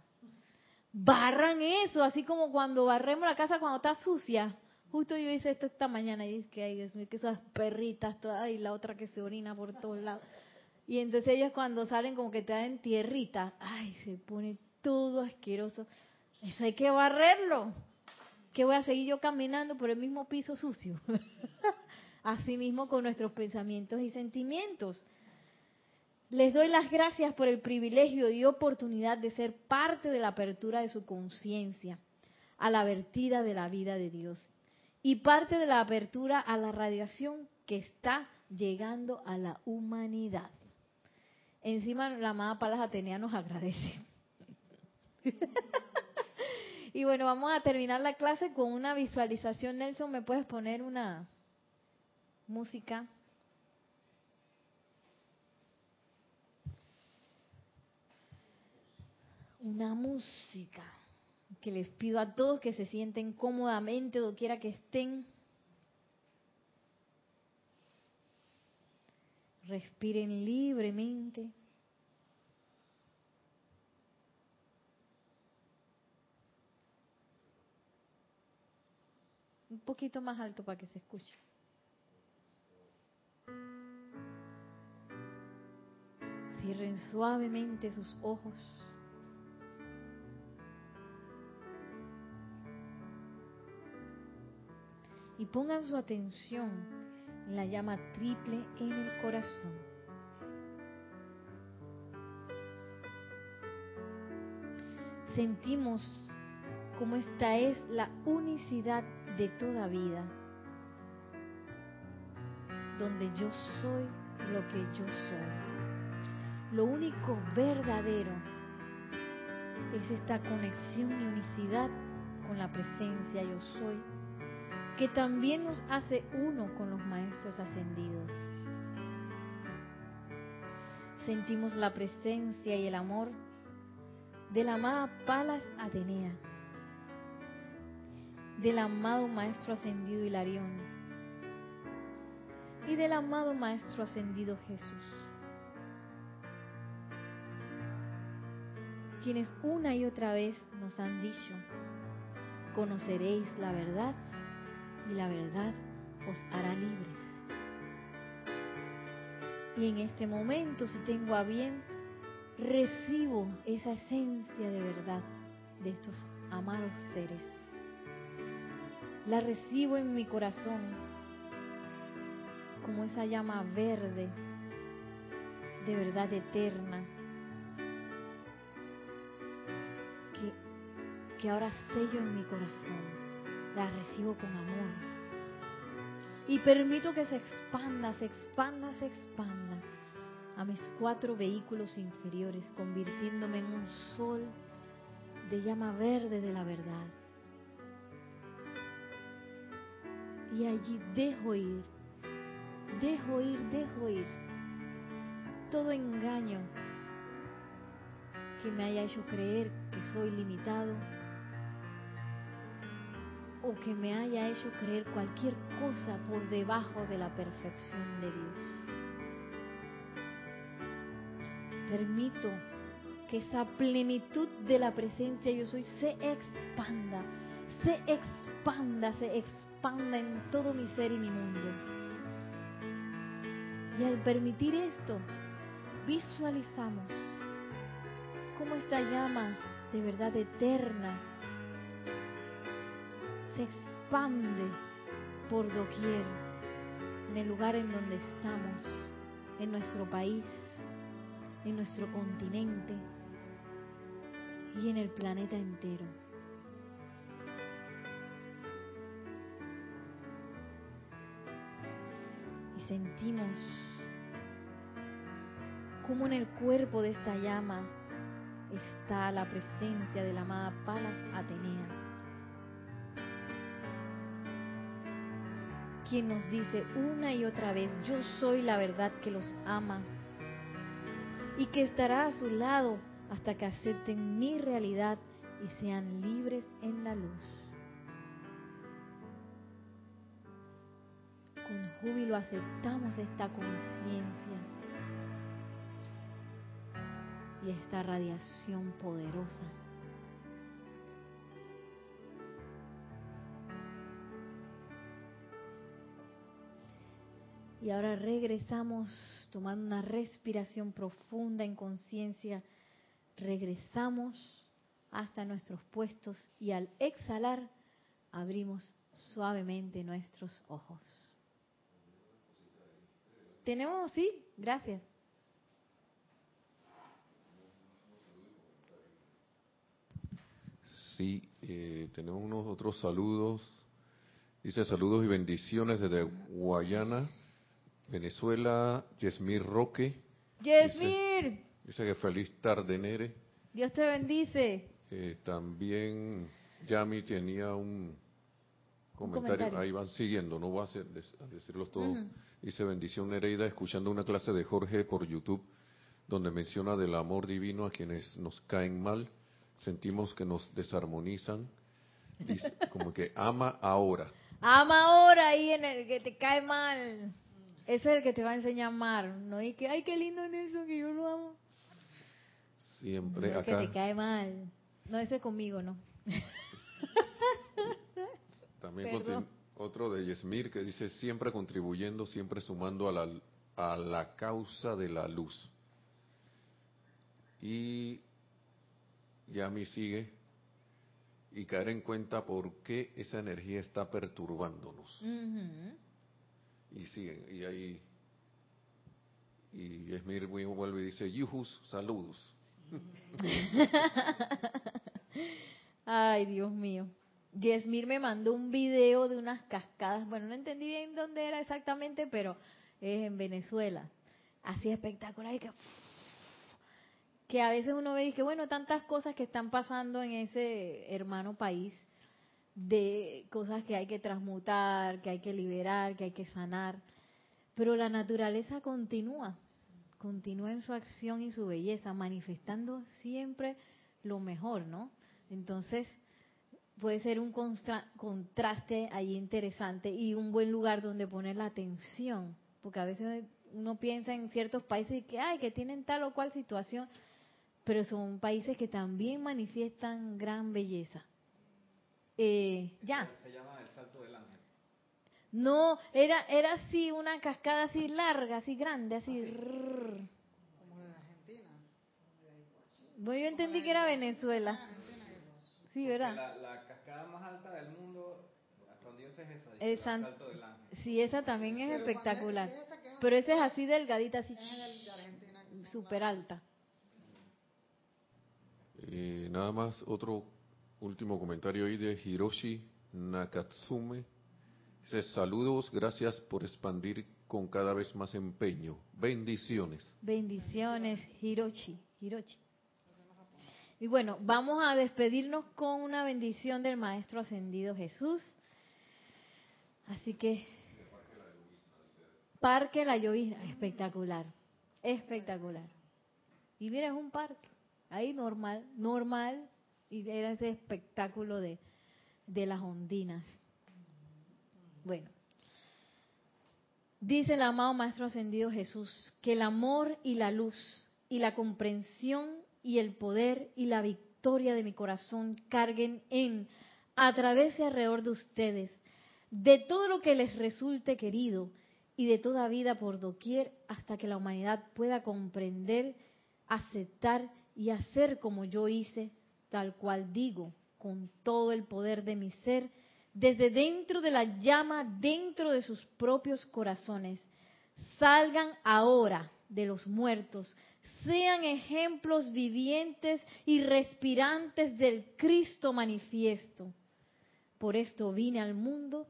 Barran eso, así como cuando barremos la casa cuando está sucia. Justo yo hice esto esta mañana y es que hay que esas perritas todas y la otra que se orina por todos lados. Y entonces ellos cuando salen como que te dan tierrita, ay, se pone todo asqueroso. Eso hay que barrerlo. Que voy a seguir yo caminando por el mismo piso sucio. *laughs* Así mismo con nuestros pensamientos y sentimientos. Les doy las gracias por el privilegio y oportunidad de ser parte de la apertura de su conciencia a la vertida de la vida de Dios y parte de la apertura a la radiación que está llegando a la humanidad. Encima la amada Palas Atenea nos agradece. *laughs* y bueno, vamos a terminar la clase con una visualización. Nelson, ¿me puedes poner una música. Una música que les pido a todos que se sienten cómodamente, doquiera que estén. Respiren libremente. Un poquito más alto para que se escuche. Cierren suavemente sus ojos. Y pongan su atención en la llama triple en el corazón. Sentimos como esta es la unicidad de toda vida, donde yo soy lo que yo soy lo único verdadero es esta conexión y unicidad con la presencia yo soy, que también nos hace uno con los maestros ascendidos. Sentimos la presencia y el amor de la amada Palas Atenea, del amado Maestro Ascendido Hilarión y del amado Maestro Ascendido Jesús. quienes una y otra vez nos han dicho, conoceréis la verdad y la verdad os hará libres. Y en este momento, si tengo a bien, recibo esa esencia de verdad de estos amados seres. La recibo en mi corazón como esa llama verde de verdad eterna que ahora sello en mi corazón, la recibo con amor. Y permito que se expanda, se expanda, se expanda a mis cuatro vehículos inferiores, convirtiéndome en un sol de llama verde de la verdad. Y allí dejo ir, dejo ir, dejo ir todo engaño que me haya hecho creer que soy limitado o que me haya hecho creer cualquier cosa por debajo de la perfección de Dios. Permito que esa plenitud de la presencia yo soy se expanda, se expanda, se expanda en todo mi ser y mi mundo. Y al permitir esto, visualizamos cómo esta llama de verdad eterna expande por doquier, en el lugar en donde estamos, en nuestro país, en nuestro continente y en el planeta entero. Y sentimos como en el cuerpo de esta llama está la presencia de la amada Palas Atenea, quien nos dice una y otra vez, yo soy la verdad que los ama y que estará a su lado hasta que acepten mi realidad y sean libres en la luz. Con júbilo aceptamos esta conciencia y esta radiación poderosa. Y ahora regresamos tomando una respiración profunda en conciencia. Regresamos hasta nuestros puestos y al exhalar abrimos suavemente nuestros ojos. ¿Tenemos? Sí, gracias. Sí, eh, tenemos unos otros saludos. Dice saludos y bendiciones desde Guayana, Venezuela, Yesmir Roque. Yesmir. Dice, que feliz tarde, Nere. Dios te bendice. Eh, también Yami tenía un comentario. ahí van siguiendo, no voy a, hacer, decirlos todos. Dice bendición Nereida, escuchando una clase de Jorge por YouTube, donde menciona del amor divino a quienes nos caen mal sentimos que nos desarmonizan. Dice, como que ama ahora. *laughs* Ama ahora ahí en el que te cae mal. Ese es el que te va a enseñar a amar. No y que, ay, qué lindo Nelson, que yo lo amo. Siempre acá. que te cae mal. No, ese conmigo, no. *laughs* También otro de Yesmir que dice, siempre contribuyendo, siempre sumando a la, a la causa de la luz. Y ya me sigue y caer en cuenta por qué esa energía está perturbándonos. Y sigue, y ahí, y Esmir vuelve y dice, Yuhus, saludos. *laughs* Ay, Dios mío. Yesmir me mandó un video de unas cascadas, bueno, no entendí bien dónde era exactamente, pero es en Venezuela. Así espectacular y que que a veces uno ve y que, bueno, tantas cosas que están pasando en ese hermano país, de cosas que hay que transmutar, que hay que liberar, que hay que sanar, pero la naturaleza continúa, continúa en su acción y su belleza, manifestando siempre lo mejor, ¿no? Entonces, puede ser un contraste allí interesante y un buen lugar donde poner la atención, porque a veces uno piensa en ciertos países que, ay, que tienen tal o cual situación, pero son países que también manifiestan gran belleza. Eh, ya. Se llama el Salto del Ángel. No, era era así una cascada así larga, así grande, así. Como de Argentina. Bueno, yo entendí que era Venezuela. Sí, ¿verdad? La, la, cascada más alta del mundo, hasta donde yo sé es esa, el Salto del Ángel. Sí, esa también es espectacular. Pero esa es así delgadita, así súper alta. Eh, nada más otro último comentario ahí de Hiroshi Nakatsume. Dice, saludos, gracias por expandir con cada vez más empeño. Bendiciones. Bendiciones, Hirochi. Hirochi. Y bueno, vamos a despedirnos con una bendición del Maestro Ascendido Jesús. Así que, Parque La Llovizna, espectacular, espectacular. Y mira, es un parque, ahí normal, normal, y era ese espectáculo de, de las ondinas. Bueno, dice el amado Maestro Ascendido Jesús, que el amor y la luz y la comprensión y el poder y la victoria de mi corazón carguen en, a través y alrededor de ustedes, de todo lo que les resulte querido y de toda vida por doquier hasta que la humanidad pueda comprender, aceptar y hacer como yo hice, tal cual digo, con todo el poder de mi ser, desde dentro de la llama, dentro de sus propios corazones. Salgan ahora de los muertos, sean ejemplos vivientes y respirantes del Cristo manifiesto. Por esto vine al mundo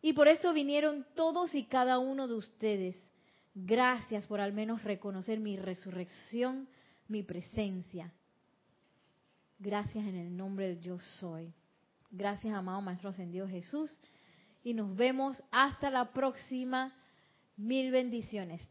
y por esto vinieron todos y cada uno de ustedes. Gracias por al menos reconocer mi resurrección, mi presencia. Gracias en el nombre del yo soy. Gracias, amado Maestro Ascendido Jesús. Y nos vemos hasta la próxima. Mil bendiciones.